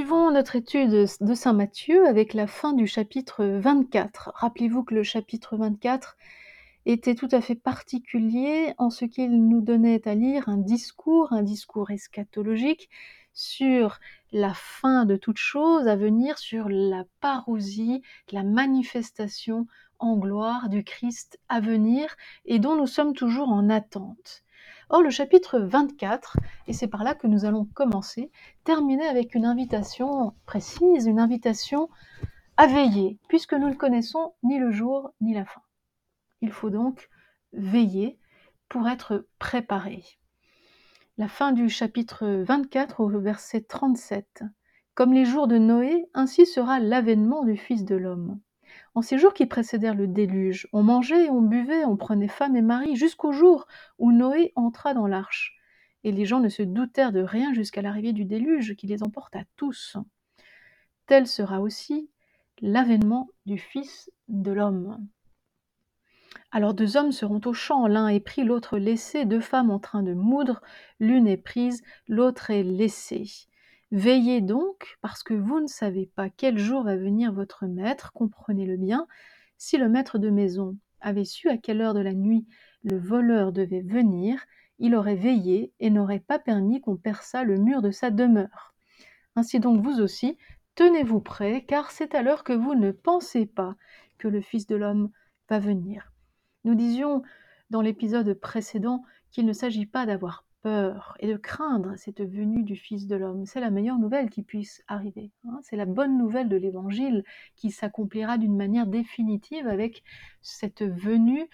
Poursuivons notre étude de Saint Matthieu avec la fin du chapitre 24. Rappelez-vous que le chapitre 24 était tout à fait particulier en ce qu'il nous donnait à lire un discours, un discours eschatologique sur la fin de toute chose à venir, sur la parousie, la manifestation en gloire du Christ à venir et dont nous sommes toujours en attente. Or, le chapitre 24, et c'est par là que nous allons commencer, terminer avec une invitation précise, une invitation à veiller, puisque nous ne connaissons ni le jour ni la fin. Il faut donc veiller pour être préparé. La fin du chapitre 24 au verset 37. Comme les jours de Noé, ainsi sera l'avènement du Fils de l'homme. En ces jours qui précédèrent le déluge, on mangeait, on buvait, on prenait femme et mari, jusqu'au jour où Noé entra dans l'arche. Et les gens ne se doutèrent de rien jusqu'à l'arrivée du déluge qui les emporta tous. Tel sera aussi l'avènement du Fils de l'homme. Alors deux hommes seront au champ, l'un est pris, l'autre laissé, deux femmes en train de moudre, l'une est prise, l'autre est laissée. Veillez donc, parce que vous ne savez pas quel jour va venir votre maître, comprenez-le bien. Si le maître de maison avait su à quelle heure de la nuit le voleur devait venir, il aurait veillé et n'aurait pas permis qu'on perçât le mur de sa demeure. Ainsi donc vous aussi, tenez-vous prêts, car c'est à l'heure que vous ne pensez pas que le Fils de l'homme va venir. Nous disions dans l'épisode précédent qu'il ne s'agit pas d'avoir peur et de craindre cette venue du Fils de l'homme. C'est la meilleure nouvelle qui puisse arriver. Hein. C'est la bonne nouvelle de l'Évangile qui s'accomplira d'une manière définitive avec cette venue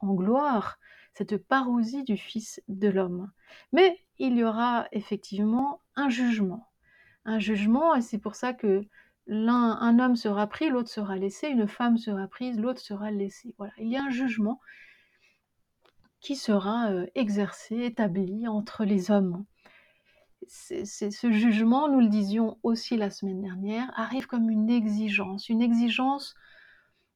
en gloire, cette parousie du Fils de l'homme. Mais il y aura effectivement un jugement. Un jugement, et c'est pour ça que l'un, un homme sera pris, l'autre sera laissé, une femme sera prise, l'autre sera laissée. Voilà, il y a un jugement qui sera exercé, établi entre les hommes. C'est, ce jugement, nous le disions aussi la semaine dernière, arrive comme une exigence, une exigence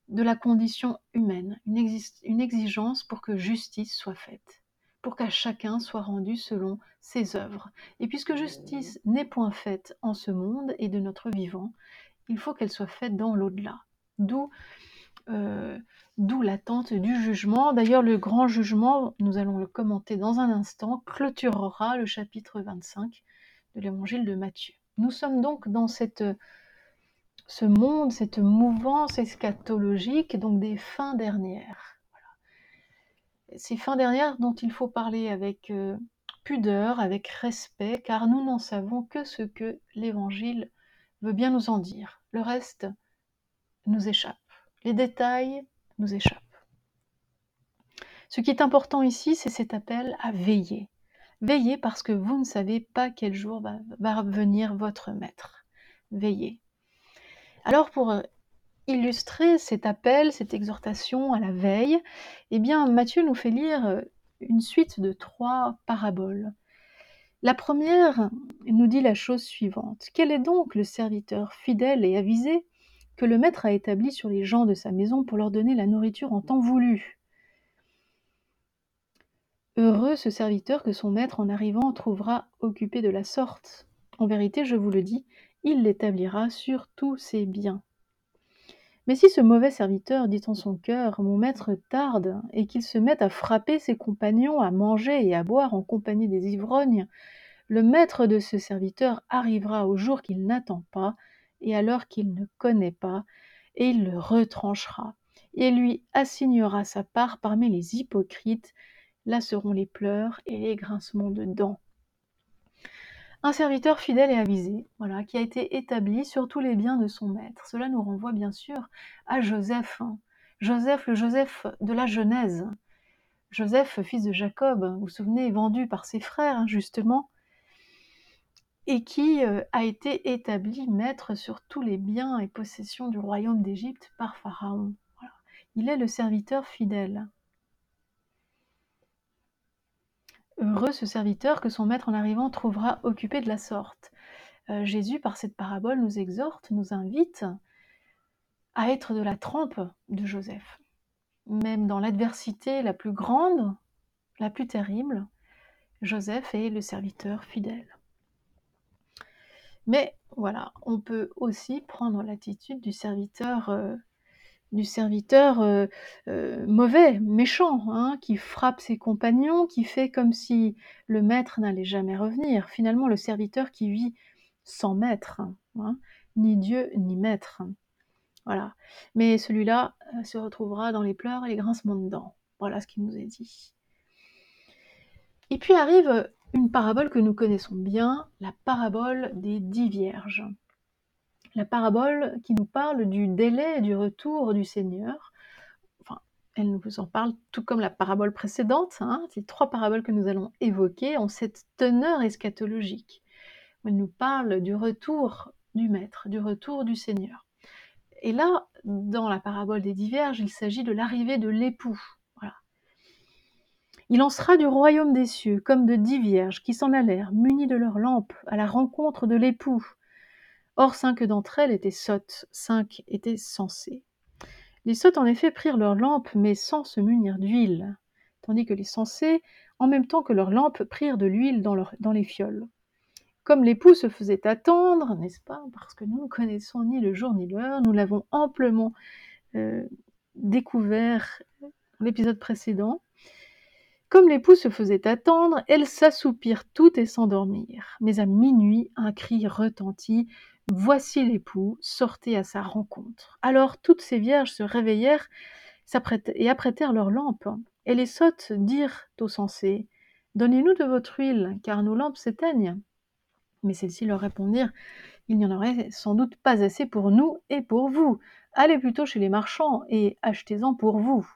de la condition humaine, une, une exigence pour que justice soit faite, pour qu'à chacun soit rendu selon ses œuvres. Et puisque justice n'est point faite en ce monde et de notre vivant, il faut qu'elle soit faite dans l'au-delà. D'où euh, D'où l'attente du jugement. D'ailleurs, le grand jugement, nous allons le commenter dans un instant, clôturera le chapitre 25 de l'évangile de Matthieu. Nous sommes donc dans cette, ce monde, cette mouvance eschatologique, donc des fins dernières. Ces fins dernières dont il faut parler avec euh, pudeur, avec respect, car nous n'en savons que ce que l'évangile veut bien nous en dire. Le reste nous échappe. Les détails nous échappent. Ce qui est important ici, c'est cet appel à veiller. Veillez parce que vous ne savez pas quel jour va, va venir votre maître. Veillez. Alors pour euh, illustrer cet appel, cette exhortation à la veille, eh bien Matthieu nous fait lire euh, une suite de trois paraboles. La première nous dit la chose suivante. Quel est donc le serviteur fidèle et avisé? Que le maître a établi sur les gens de sa maison pour leur donner la nourriture en temps voulu. Heureux ce serviteur que son maître en arrivant trouvera occupé de la sorte. En vérité, je vous le dis, il l'établira sur tous ses biens. Mais si ce mauvais serviteur dit en son cœur Mon maître tarde, et qu'il se mette à frapper ses compagnons, à manger et à boire en compagnie des ivrognes, le maître de ce serviteur arrivera au jour qu'il n'attend pas, et alors qu'il ne connaît pas, et il le retranchera, et lui assignera sa part parmi les hypocrites, là seront les pleurs et les grincements de dents. Un serviteur fidèle et avisé, voilà, qui a été établi sur tous les biens de son maître. Cela nous renvoie bien sûr à Joseph. Hein. Joseph, le Joseph de la Genèse. Joseph, fils de Jacob, vous vous souvenez, vendu par ses frères, hein, justement, et qui euh, a été établi maître sur tous les biens et possessions du royaume d'Égypte par Pharaon. Il est le serviteur fidèle. Heureux ce serviteur que son maître en arrivant trouvera occupé de la sorte. Euh, Jésus, par cette parabole, nous exhorte, nous invite à être de la trempe de Joseph. Même dans l'adversité la plus grande, la plus terrible, Joseph est le serviteur fidèle. Mais voilà, on peut aussi prendre l'attitude du serviteur, euh, du serviteur euh, euh, mauvais, méchant, hein, qui frappe ses compagnons, qui fait comme si le maître n'allait jamais revenir. Finalement, le serviteur qui vit sans maître, hein, ni Dieu ni maître. Voilà. Mais celui-là se retrouvera dans les pleurs et les grincements de dents. Voilà ce qu'il nous est dit. Et puis arrive une parabole que nous connaissons bien, la parabole des dix vierges. La parabole qui nous parle du délai du retour du Seigneur. Elle nous en parle tout comme la parabole précédente. Hein, ces trois paraboles que nous allons évoquer ont cette teneur eschatologique. Elle nous parle du retour du Maître, du retour du Seigneur. Et là, dans la parabole des dix vierges, il s'agit de l'arrivée de l'époux. Il en sera du royaume des cieux, comme de dix vierges qui s'en allèrent, munies de leurs lampes, à la rencontre de l'époux. Or cinq d'entre elles étaient sottes, cinq étaient sensées. Les sottes en effet prirent leurs lampes, mais sans se munir d'huile, tandis que les sensées, en même temps que leurs lampes, prirent de l'huile dans, les fioles. Comme l'époux se faisait attendre, n'est-ce pas? Parce que nous ne connaissons ni le jour ni l'heure, nous l'avons amplement euh, découvert dans l'épisode précédent. Comme l'époux se faisait attendre, elles s'assoupirent toutes et s'endormirent. Mais à minuit, un cri retentit. Voici l'époux, sortez à sa rencontre. Alors toutes ces vierges se réveillèrent et apprêtèrent leurs lampes. Et les sottes dirent aux sensés Donnez-nous de votre huile, car nos lampes s'éteignent. Mais celles-ci leur répondirent Il n'y en aurait sans doute pas assez pour nous et pour vous. Allez plutôt chez les marchands et achetez-en pour vous.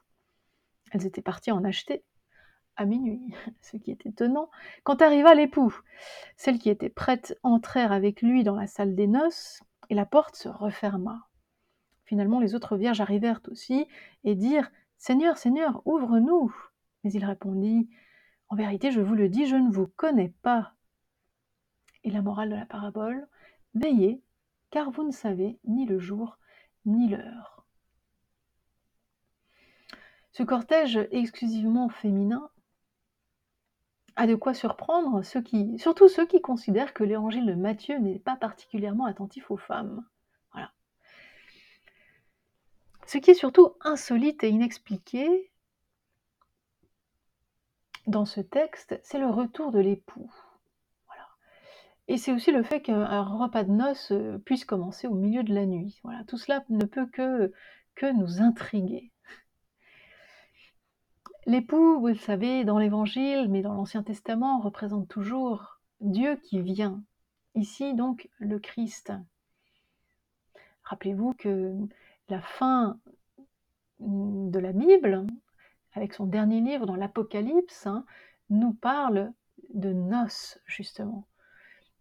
Elles étaient parties en acheter à minuit, ce qui est étonnant, quand arriva l'époux. Celles qui étaient prêtes entrèrent avec lui dans la salle des noces, et la porte se referma. Finalement, les autres vierges arrivèrent aussi, et dirent Seigneur, Seigneur, ouvre-nous. Mais il répondit En vérité, je vous le dis, je ne vous connais pas. Et la morale de la parabole Veillez, car vous ne savez ni le jour ni l'heure. Ce cortège exclusivement féminin de quoi surprendre ceux qui, surtout ceux qui considèrent que l'évangile de Matthieu n'est pas particulièrement attentif aux femmes. Voilà. Ce qui est surtout insolite et inexpliqué dans ce texte, c'est le retour de l'époux. Et c'est aussi le fait qu'un repas de noces euh, puisse commencer au milieu de la nuit. Voilà. Tout cela ne peut que nous intriguer. L'époux, vous le savez, dans l'Évangile, mais dans l'Ancien Testament, représente toujours Dieu qui vient. Ici, donc, le Christ. Rappelez-vous que la fin de la Bible, avec son dernier livre dans l'Apocalypse, hein, nous parle de noces, justement.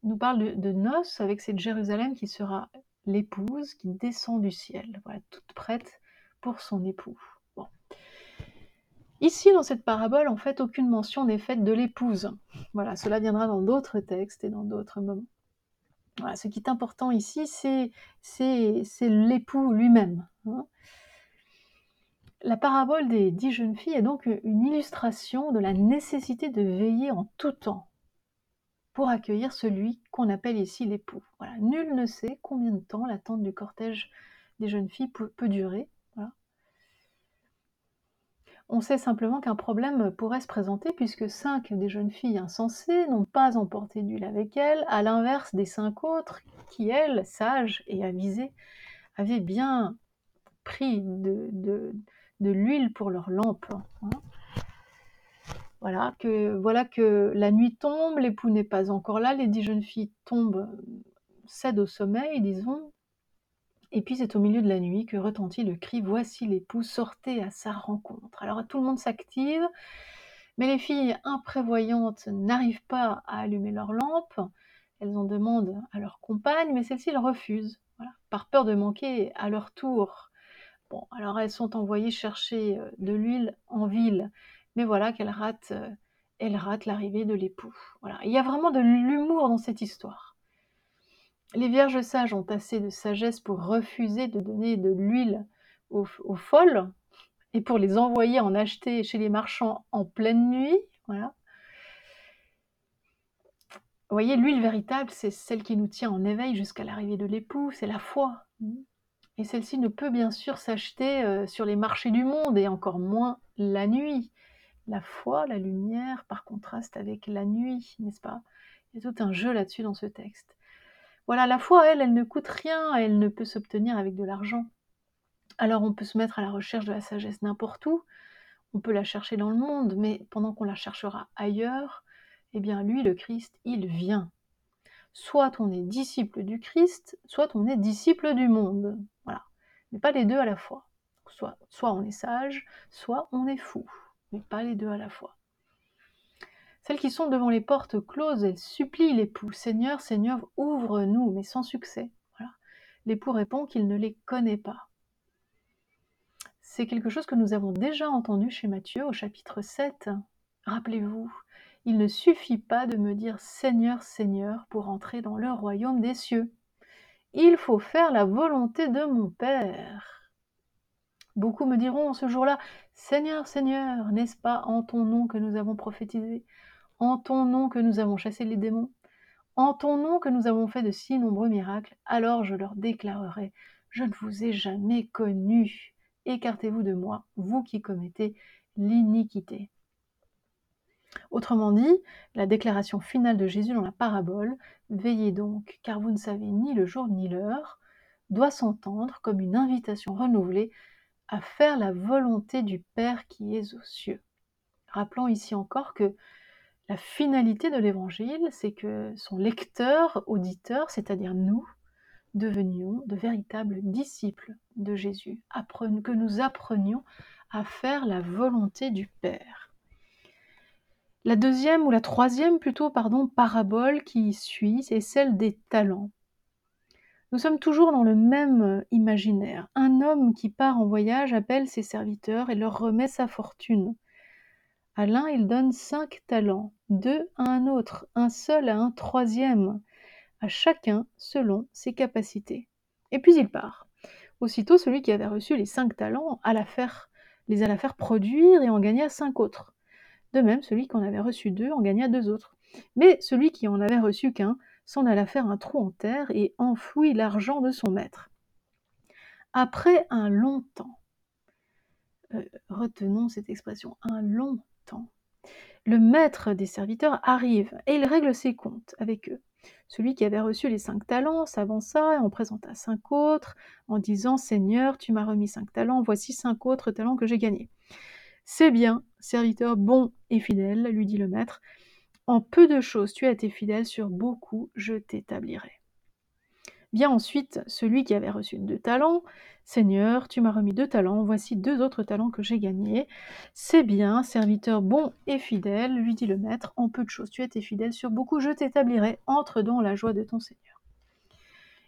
Nous parle de, noces avec cette Jérusalem qui sera l'épouse qui descend du ciel, toute prête pour son époux. Ici, dans cette parabole, en fait, aucune mention n'est faite de l'épouse. Voilà, cela viendra dans d'autres textes et dans d'autres moments. Ce qui est important ici, c'est, l'époux lui-même. Hein. La parabole des dix jeunes filles est donc une illustration de la nécessité de veiller en tout temps pour accueillir celui qu'on appelle ici l'époux. Nul ne sait combien de temps l'attente du cortège des jeunes filles peut durer. On sait simplement qu'un problème pourrait se présenter puisque cinq des jeunes filles insensées n'ont pas emporté d'huile avec elles, à l'inverse des cinq autres qui, elles, sages et avisées, avaient bien pris de, l'huile pour leurs lampes. Hein. Voilà que, voilà que la nuit tombe, l'époux n'est pas encore là, les dix jeunes filles tombent, cèdent au sommeil, disons, et puis c'est au milieu de la nuit que retentit le cri Voici l'époux, sortez à sa rencontre. Alors tout le monde s'active, mais les filles imprévoyantes n'arrivent pas à allumer leur lampe. Elles en demandent à leur compagne, mais celles-ci refusent, par peur de manquer à leur tour. Bon, alors elles sont envoyées chercher euh, de l'huile en ville, mais voilà qu'elles ratent, euh, elles ratent l'arrivée de l'époux. Voilà. Il y a vraiment de l'humour dans cette histoire. Les vierges sages ont assez de sagesse pour refuser de donner de l'huile aux, folles et pour les envoyer en acheter chez les marchands en pleine nuit. Voilà. voyez, l'huile véritable, c'est celle qui nous tient en éveil jusqu'à l'arrivée de l'époux, c'est la foi. Et celle-ci ne peut bien sûr s'acheter euh, sur les marchés du monde et encore moins la nuit. La foi, la lumière, par contraste avec la nuit, n'est-ce pas? Il y a tout un jeu là-dessus dans ce texte. Voilà, la foi, elle, elle ne coûte rien, elle ne peut s'obtenir avec de l'argent. Alors on peut se mettre à la recherche de la sagesse n'importe où, on peut la chercher dans le monde, mais pendant qu'on la cherchera ailleurs, eh bien lui, le Christ, il vient. Soit on est disciple du Christ, soit on est disciple du monde. Voilà. Mais pas les deux à la fois. Soit, soit on est sage, soit on est fou. Mais pas les deux à la fois. Celles qui sont devant les portes closes, elles supplient l'époux. Seigneur, Seigneur, ouvre-nous, mais sans succès. Voilà. L'époux répond qu'il ne les connaît pas. C'est quelque chose que nous avons déjà entendu chez Matthieu au chapitre 7. Rappelez-vous, il ne suffit pas de me dire Seigneur, Seigneur pour entrer dans le royaume des cieux. Il faut faire la volonté de mon Père. Beaucoup me diront ce jour-là, Seigneur, Seigneur, n'est-ce pas en ton nom que nous avons prophétisé, en ton nom que nous avons chassé les démons, en ton nom que nous avons fait de si nombreux miracles, alors je leur déclarerai, je ne vous ai jamais connu, écartez-vous de moi, vous qui commettez l'iniquité. Autrement dit, la déclaration finale de Jésus dans la parabole, Veillez donc, car vous ne savez ni le jour ni l'heure, doit s'entendre comme une invitation renouvelée à faire la volonté du Père qui est aux cieux. Rappelons ici encore que la finalité de l'Évangile, c'est que son lecteur, auditeur, c'est-à-dire nous, devenions de véritables disciples de Jésus, que nous apprenions à faire la volonté du Père. La deuxième ou la troisième plutôt, pardon, parabole qui suit, c'est celle des talents. Nous sommes toujours dans le même euh, imaginaire. Un homme qui part en voyage appelle ses serviteurs et leur remet sa fortune. À l'un, il donne cinq talents, deux à un autre, un seul à un troisième, à chacun selon ses capacités. Et puis il part. Aussitôt, celui qui avait reçu les cinq talents alla faire, les alla faire produire et en gagna cinq autres. De même, celui qui en avait reçu deux en gagna deux autres. Mais celui qui en avait reçu qu'un s'en alla faire un trou en terre et enfouit l'argent de son maître. Après un long temps, euh, retenons cette expression, un long le maître des serviteurs arrive et il règle ses comptes avec eux. Celui qui avait reçu les cinq talents s'avança et en présenta cinq autres, en disant Seigneur, tu m'as remis cinq talents, voici cinq autres talents que j'ai gagnés. C'est bien, serviteur bon et fidèle, lui dit le maître. En peu de choses tu as été fidèle, sur beaucoup je t'établirai. Bien ensuite, celui qui avait reçu deux talents, Seigneur, tu m'as remis deux talents, voici deux autres talents que j'ai gagnés. C'est bien, serviteur bon et fidèle, lui dit le maître, en peu de choses tu été fidèle, sur beaucoup je t'établirai, entre dans la joie de ton Seigneur.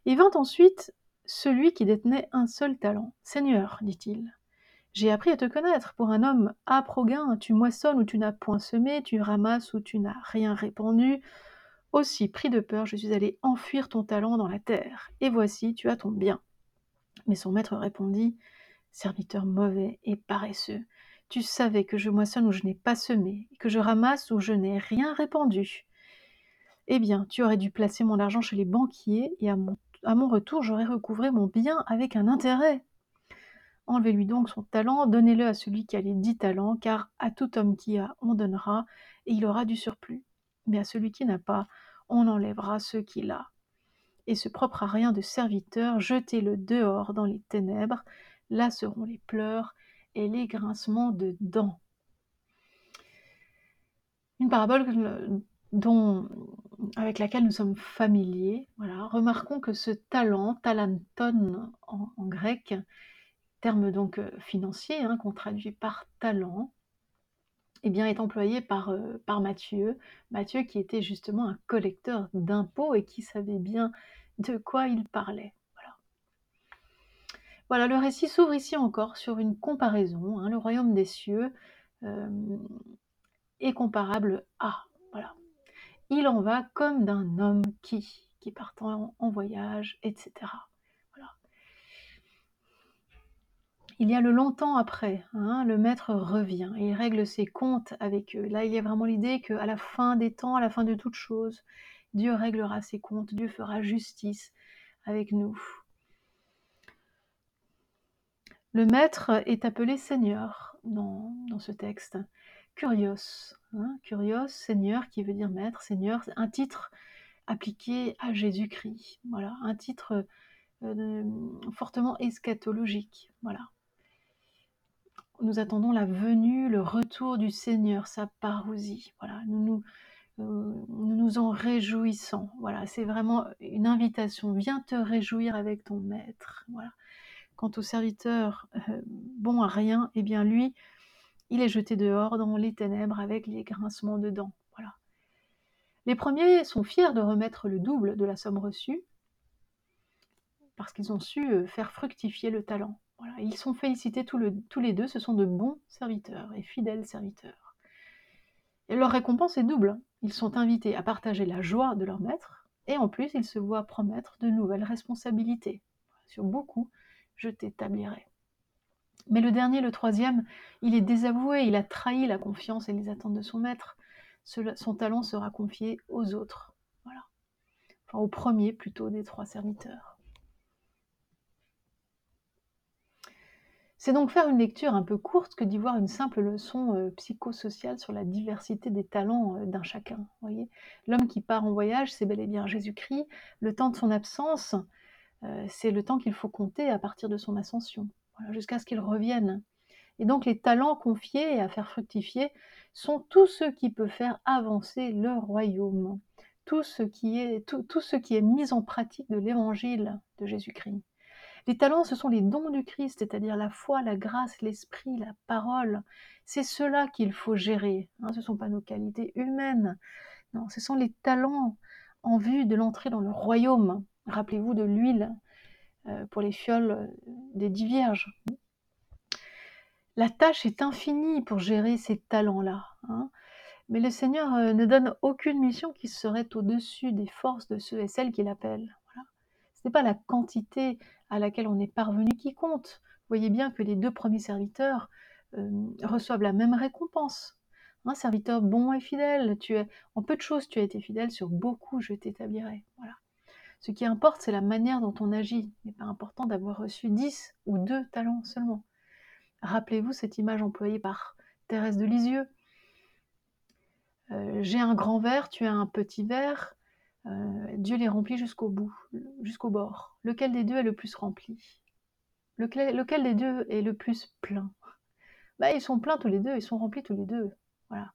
Et vint ensuite celui qui détenait un seul talent. Seigneur, dit-il, j'ai appris à te connaître. Pour un homme âpre au gain, tu moissonnes où tu n'as point semé, tu ramasses où tu n'as rien répandu. Aussi, pris de peur, je suis allé enfuir ton talent dans la terre. Et voici, tu as ton bien. Mais son maître répondit, Serviteur mauvais et paresseux, tu savais que je moissonne où je n'ai pas semé, que je ramasse où je n'ai rien répandu. Eh bien, tu aurais dû placer mon argent chez les banquiers, et à mon, à mon retour, j'aurais recouvré mon bien avec un intérêt. Enlevez-lui donc son talent, donnez-le à celui qui a les dix talents, car à tout homme qui a, on donnera, et il aura du surplus. Mais à celui qui n'a pas, on enlèvera ce qu'il a. Et ce propre à rien de serviteur, jetez-le dehors dans les ténèbres, là seront les pleurs et les grincements de dents. Une parabole avec laquelle nous sommes familiers. Remarquons que ce talent, talanton en grec, terme donc euh, financier, hein, qu'on traduit par talent, est employé par, par Matthieu. Matthieu qui était justement un collecteur d'impôts et qui savait bien de quoi il parlait. Voilà, voilà le récit s'ouvre ici encore sur une comparaison. Hein. le royaume des cieux est comparable à. Voilà. Il en va comme d'un homme qui, qui partant en voyage, etc. Il y a le longtemps après, hein, le maître revient et il règle ses comptes avec eux. Là, il y a vraiment l'idée qu'à la fin des temps, à la fin de toute chose, Dieu réglera ses comptes, Dieu fera justice avec nous. Le maître est appelé Seigneur dans, ce texte. Curios, hein, curios, Seigneur, qui veut dire maître, Seigneur, un titre appliqué à Jésus-Christ. Voilà, un titre euh, fortement eschatologique. Voilà. Nous attendons la venue, le retour du Seigneur, sa parousie. Voilà, nous nous, euh, nous nous en réjouissons. Voilà, c'est vraiment une invitation. Viens te réjouir avec ton maître. Voilà. Quant au serviteur euh, bon à rien, eh bien lui, il est jeté dehors dans les ténèbres avec les grincements de dents. Voilà. Les premiers sont fiers de remettre le double de la somme reçue parce qu'ils ont su euh, faire fructifier le talent. Ils sont félicités tous, tous les deux, ce sont de bons serviteurs et fidèles serviteurs. Et leur récompense est double. Ils sont invités à partager la joie de leur maître, et en plus ils se voient promettre de nouvelles responsabilités. Sur beaucoup, je t'établirai. Mais le dernier, le troisième, il est désavoué, il a trahi la confiance et les attentes de son maître. Son talent sera confié aux autres. Voilà. Enfin, au premier plutôt des trois serviteurs. C'est donc faire une lecture un peu courte que d'y voir une simple leçon euh, psychosociale sur la diversité des talents euh, d'un chacun. L'homme qui part en voyage, c'est bel et bien Jésus-Christ. Le temps de son absence, euh, c'est le temps qu'il faut compter à partir de son ascension, jusqu'à ce qu'il revienne. Et donc les talents confiés à faire fructifier sont tous ceux qui peuvent faire avancer le royaume, tout ce qui est, tout, tout ce qui est mis en pratique de l'évangile de Jésus-Christ. Les talents, ce sont les dons du Christ, c'est-à-dire la foi, la grâce, l'esprit, la parole. C'est cela qu'il faut gérer. Hein. ce ne sont pas nos qualités humaines. Non, ce sont les talents en vue de l'entrée dans le royaume. Rappelez-vous de l'huile euh, pour les fioles euh, des dix vierges. La tâche est infinie pour gérer ces talents-là. Hein. Mais le Seigneur euh, ne donne aucune mission qui serait au-dessus des forces de ceux et celles qu'il appelle. Ce n'est pas la quantité à laquelle on est parvenu qui compte. Vous voyez bien que les deux premiers serviteurs reçoivent la même récompense. Un serviteur bon et fidèle, tu es, en peu de choses tu as été fidèle, sur beaucoup je t'établirai. Voilà. Ce qui importe, c'est la manière dont on agit. Il n'est pas important d'avoir reçu 10 ou 2 talents seulement. Rappelez-vous cette image employée par Thérèse de Lisieux. Euh, j'ai un grand verre, tu as un petit verre. Euh, Dieu les remplit jusqu'au bout, jusqu'au bord. Lequel des deux est le plus rempli? Lequel, des deux est le plus plein? Bah, Ils sont pleins tous les deux, ils sont remplis tous les deux. Voilà.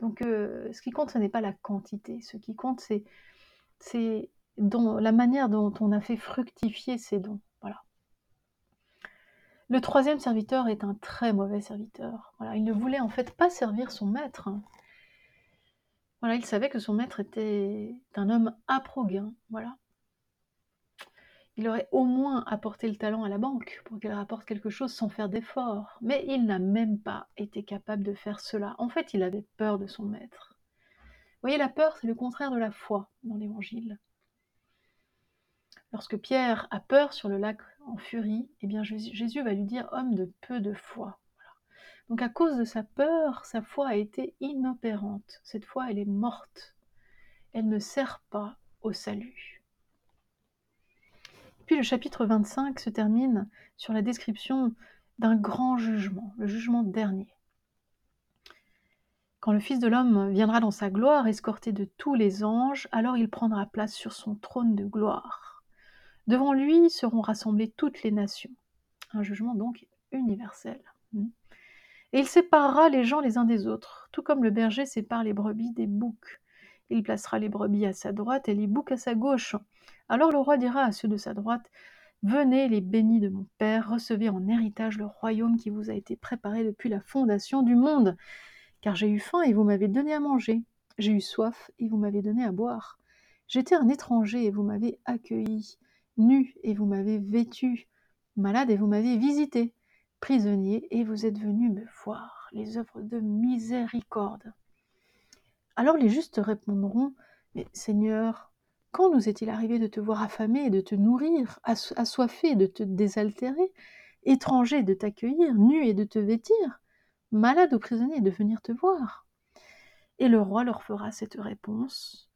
Donc euh, ce qui compte, ce n'est pas la quantité. Ce qui compte, c'est la manière dont on a fait fructifier ces dons. Voilà. Le troisième serviteur est un très mauvais serviteur. Voilà, il ne voulait en fait pas servir son maître. Il savait que son maître était un homme aproguin. Voilà. Il aurait au moins apporté le talent à la banque pour qu'elle rapporte quelque chose sans faire d'effort. Mais il n'a même pas été capable de faire cela. En fait, il avait peur de son maître. Vous voyez, la peur, c'est le contraire de la foi dans l'évangile. Lorsque Pierre a peur sur le lac en furie, eh bien Jésus va lui dire homme de peu de foi. Donc à cause de sa peur, sa foi a été inopérante. Cette foi, elle est morte. Elle ne sert pas au salut. Puis le chapitre 25 se termine sur la description d'un grand jugement, le jugement dernier. Quand le Fils de l'homme viendra dans sa gloire, escorté de tous les anges, alors il prendra place sur son trône de gloire. Devant lui seront rassemblées toutes les nations. Un jugement donc universel. Et il séparera les gens les uns des autres, tout comme le berger sépare les brebis des boucs. Il placera les brebis à sa droite et les boucs à sa gauche. Alors le roi dira à ceux de sa droite, Venez les bénis de mon Père, recevez en héritage le royaume qui vous a été préparé depuis la fondation du monde. Car j'ai eu faim et vous m'avez donné à manger. J'ai eu soif et vous m'avez donné à boire. J'étais un étranger et vous m'avez accueilli nu et vous m'avez vêtu, malade et vous m'avez visité, prisonnier et vous êtes venu me voir, les œuvres de miséricorde. Alors les justes répondront, mais Seigneur, quand nous est-il arrivé de te voir affamé et de te nourrir, assoiffé et de te désaltérer, étranger de t'accueillir, nu et de te vêtir, malade ou prisonnier de venir te voir? Et le roi leur fera cette réponse.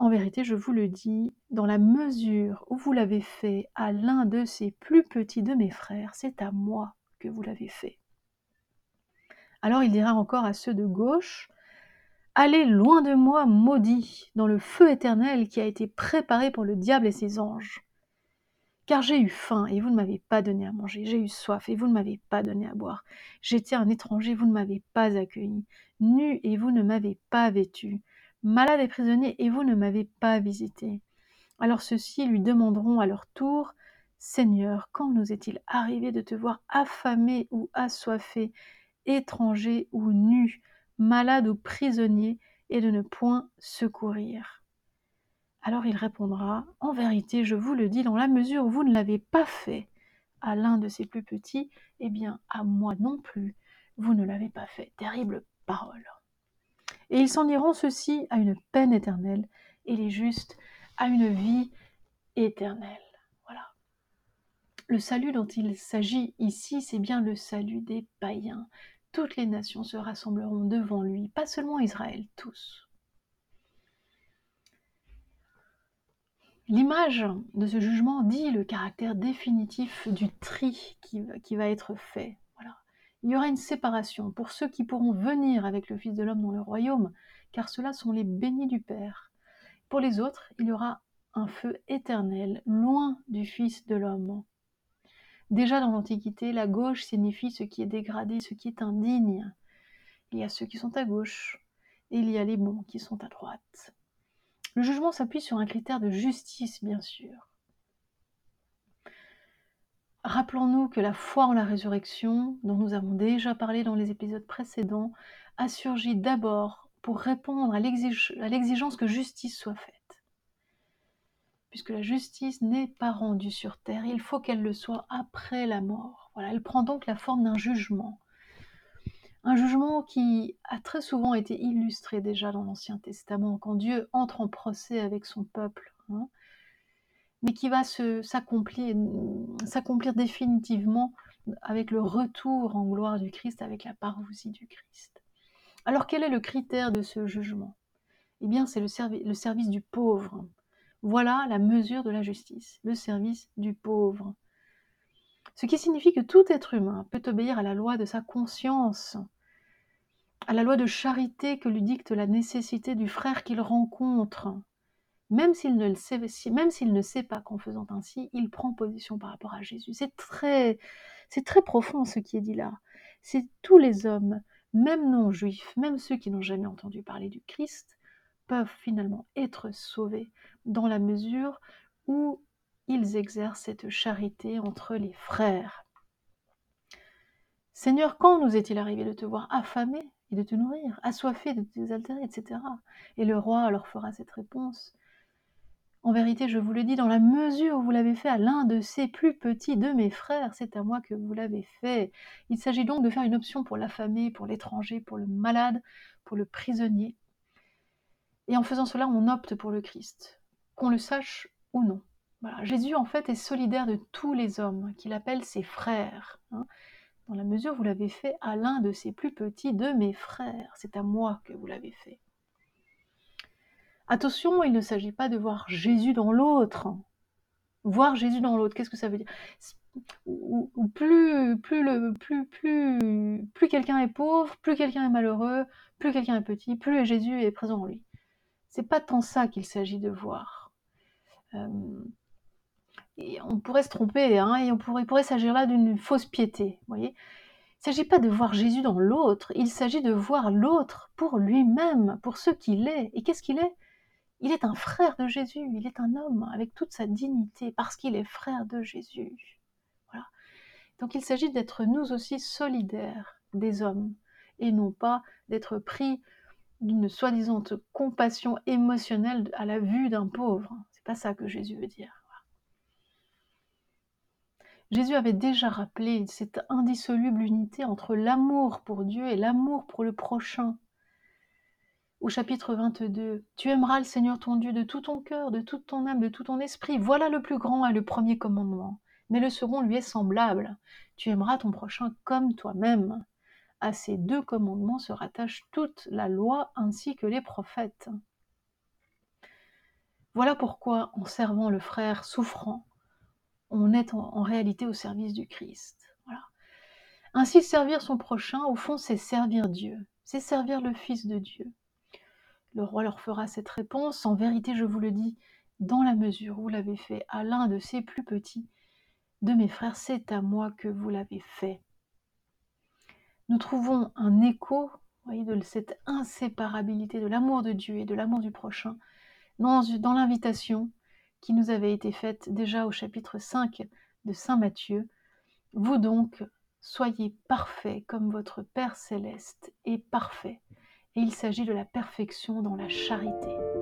En vérité, je vous le dis, dans la mesure où vous l'avez fait à l'un de ces plus petits de mes frères, c'est à moi vous l'avez fait. Alors il dira encore à ceux de gauche, Allez loin de moi, maudits, dans le feu éternel qui a été préparé pour le diable et ses anges. Car j'ai eu faim et vous ne m'avez pas donné à manger, j'ai eu soif et vous ne m'avez pas donné à boire, j'étais un étranger, vous ne m'avez pas accueilli, nu et vous ne m'avez pas vêtu, malade et prisonnier et vous ne m'avez pas visité. Alors ceux-ci lui demanderont à leur tour, Seigneur, quand nous est-il arrivé de te voir affamé ou assoiffé, étranger ou nu, malade ou prisonnier, et de ne point secourir? Alors il répondra, En vérité, je vous le dis, dans la mesure où vous ne l'avez pas fait à l'un de ces plus petits, eh bien à moi non plus, vous ne l'avez pas fait. Terrible parole. Et ils s'en iront ceux-ci à une peine éternelle, et les justes à une vie éternelle. Le salut dont il s'agit ici, c'est bien le salut des païens. Toutes les nations se rassembleront devant lui, pas seulement Israël, tous. L'image de ce jugement dit le caractère définitif du tri qui, va être fait. Il y aura une séparation pour ceux qui pourront venir avec le Fils de l'homme dans le royaume, car ceux-là sont les bénis du Père. Pour les autres, il y aura un feu éternel, loin du Fils de l'homme. Déjà dans l'Antiquité, la gauche signifie ce qui est dégradé, ce qui est indigne. Il y a ceux qui sont à gauche, et il y a les bons qui sont à droite. Le jugement s'appuie sur un critère de justice, bien sûr. Rappelons-nous que la foi en la résurrection, dont nous avons déjà parlé dans les épisodes précédents, a surgi d'abord pour répondre à l'exigence que justice soit faite puisque la justice n'est pas rendue sur terre, il faut qu'elle le soit après la mort. Elle prend donc la forme d'un jugement. Un jugement qui a très souvent été illustré déjà dans l'Ancien Testament, quand Dieu entre en procès avec son peuple, hein, mais qui va s'accomplir définitivement avec le retour en gloire du Christ, avec la parousie du Christ. Alors quel est le critère de ce jugement? Eh bien, c'est le service du pauvre. Voilà la mesure de la justice, le service du pauvre. Ce qui signifie que tout être humain peut obéir à la loi de sa conscience, à la loi de charité que lui dicte la nécessité du frère qu'il rencontre. Même s'il ne, sait, même s'il ne sait pas qu'en faisant ainsi, il prend position par rapport à Jésus. C'est très, c'est très profond ce qui est dit là. C'est tous les hommes, même non juifs, même ceux qui n'ont jamais entendu parler du Christ, peuvent finalement être sauvés dans la mesure où ils exercent cette charité entre les frères. Seigneur, quand nous est-il arrivé de te voir affamé et de te nourrir, assoiffé de te désaltérer, etc. Et le roi leur fera cette réponse. En vérité, je vous le dis, dans la mesure où vous l'avez fait à l'un de ces plus petits de mes frères, c'est à moi que vous l'avez fait. Il s'agit donc de faire une option pour l'affamé, pour l'étranger, pour le malade, pour le prisonnier. Et en faisant cela, on opte pour le Christ qu'on le sache ou non. Jésus, en fait, est solidaire de tous les hommes, qu'il appelle ses frères. Hein. dans la mesure où vous l'avez fait à l'un de ses plus petits de mes frères. C'est à moi que vous l'avez fait. Attention, il ne s'agit pas de voir Jésus dans l'autre. Voir Jésus dans l'autre, qu'est-ce que ça veut dire? Plus quelqu'un est pauvre, plus quelqu'un est malheureux, plus quelqu'un est petit, plus Jésus est présent en lui. C'est pas tant ça qu'il s'agit de voir. Euh, on pourrait se tromper, hein, et on pourrait, pourrait s'agir là d'une fausse piété. Voyez il ne s'agit pas de voir Jésus dans l'autre, il s'agit de voir l'autre pour lui-même, pour ce qu'il est. Et qu'est-ce qu'il est? Il est un frère de Jésus, il est un homme avec toute sa dignité, parce qu'il est frère de Jésus. Voilà. Donc il s'agit d'être nous aussi solidaires des hommes, et non pas d'être pris d'une soi-disant compassion émotionnelle à la vue d'un pauvre pas ça que Jésus veut dire. Jésus avait déjà rappelé cette indissoluble unité entre l'amour pour Dieu et l'amour pour le prochain. Au chapitre 22, Tu aimeras le Seigneur ton Dieu de tout ton cœur, de toute ton âme, de tout ton esprit. Voilà le plus grand et le premier commandement. Mais le second lui est semblable. Tu aimeras ton prochain comme toi-même. À ces deux commandements se rattache toute la loi ainsi que les prophètes. Voilà pourquoi, en servant le frère souffrant, on est en, réalité au service du Christ. Voilà. Ainsi, servir son prochain, au fond, c'est servir Dieu, c'est servir le Fils de Dieu. Le roi leur fera cette réponse, en vérité, je vous le dis, dans la mesure où vous l'avez fait à l'un de ces plus petits de mes frères, c'est à moi que vous l'avez fait. Nous trouvons un écho de cette inséparabilité de l'amour de Dieu et de l'amour du prochain dans, dans l'invitation qui nous avait été faite déjà au chapitre 5 de Saint Matthieu. Vous donc, soyez parfaits comme votre Père céleste est parfait. Et il s'agit de la perfection dans la charité.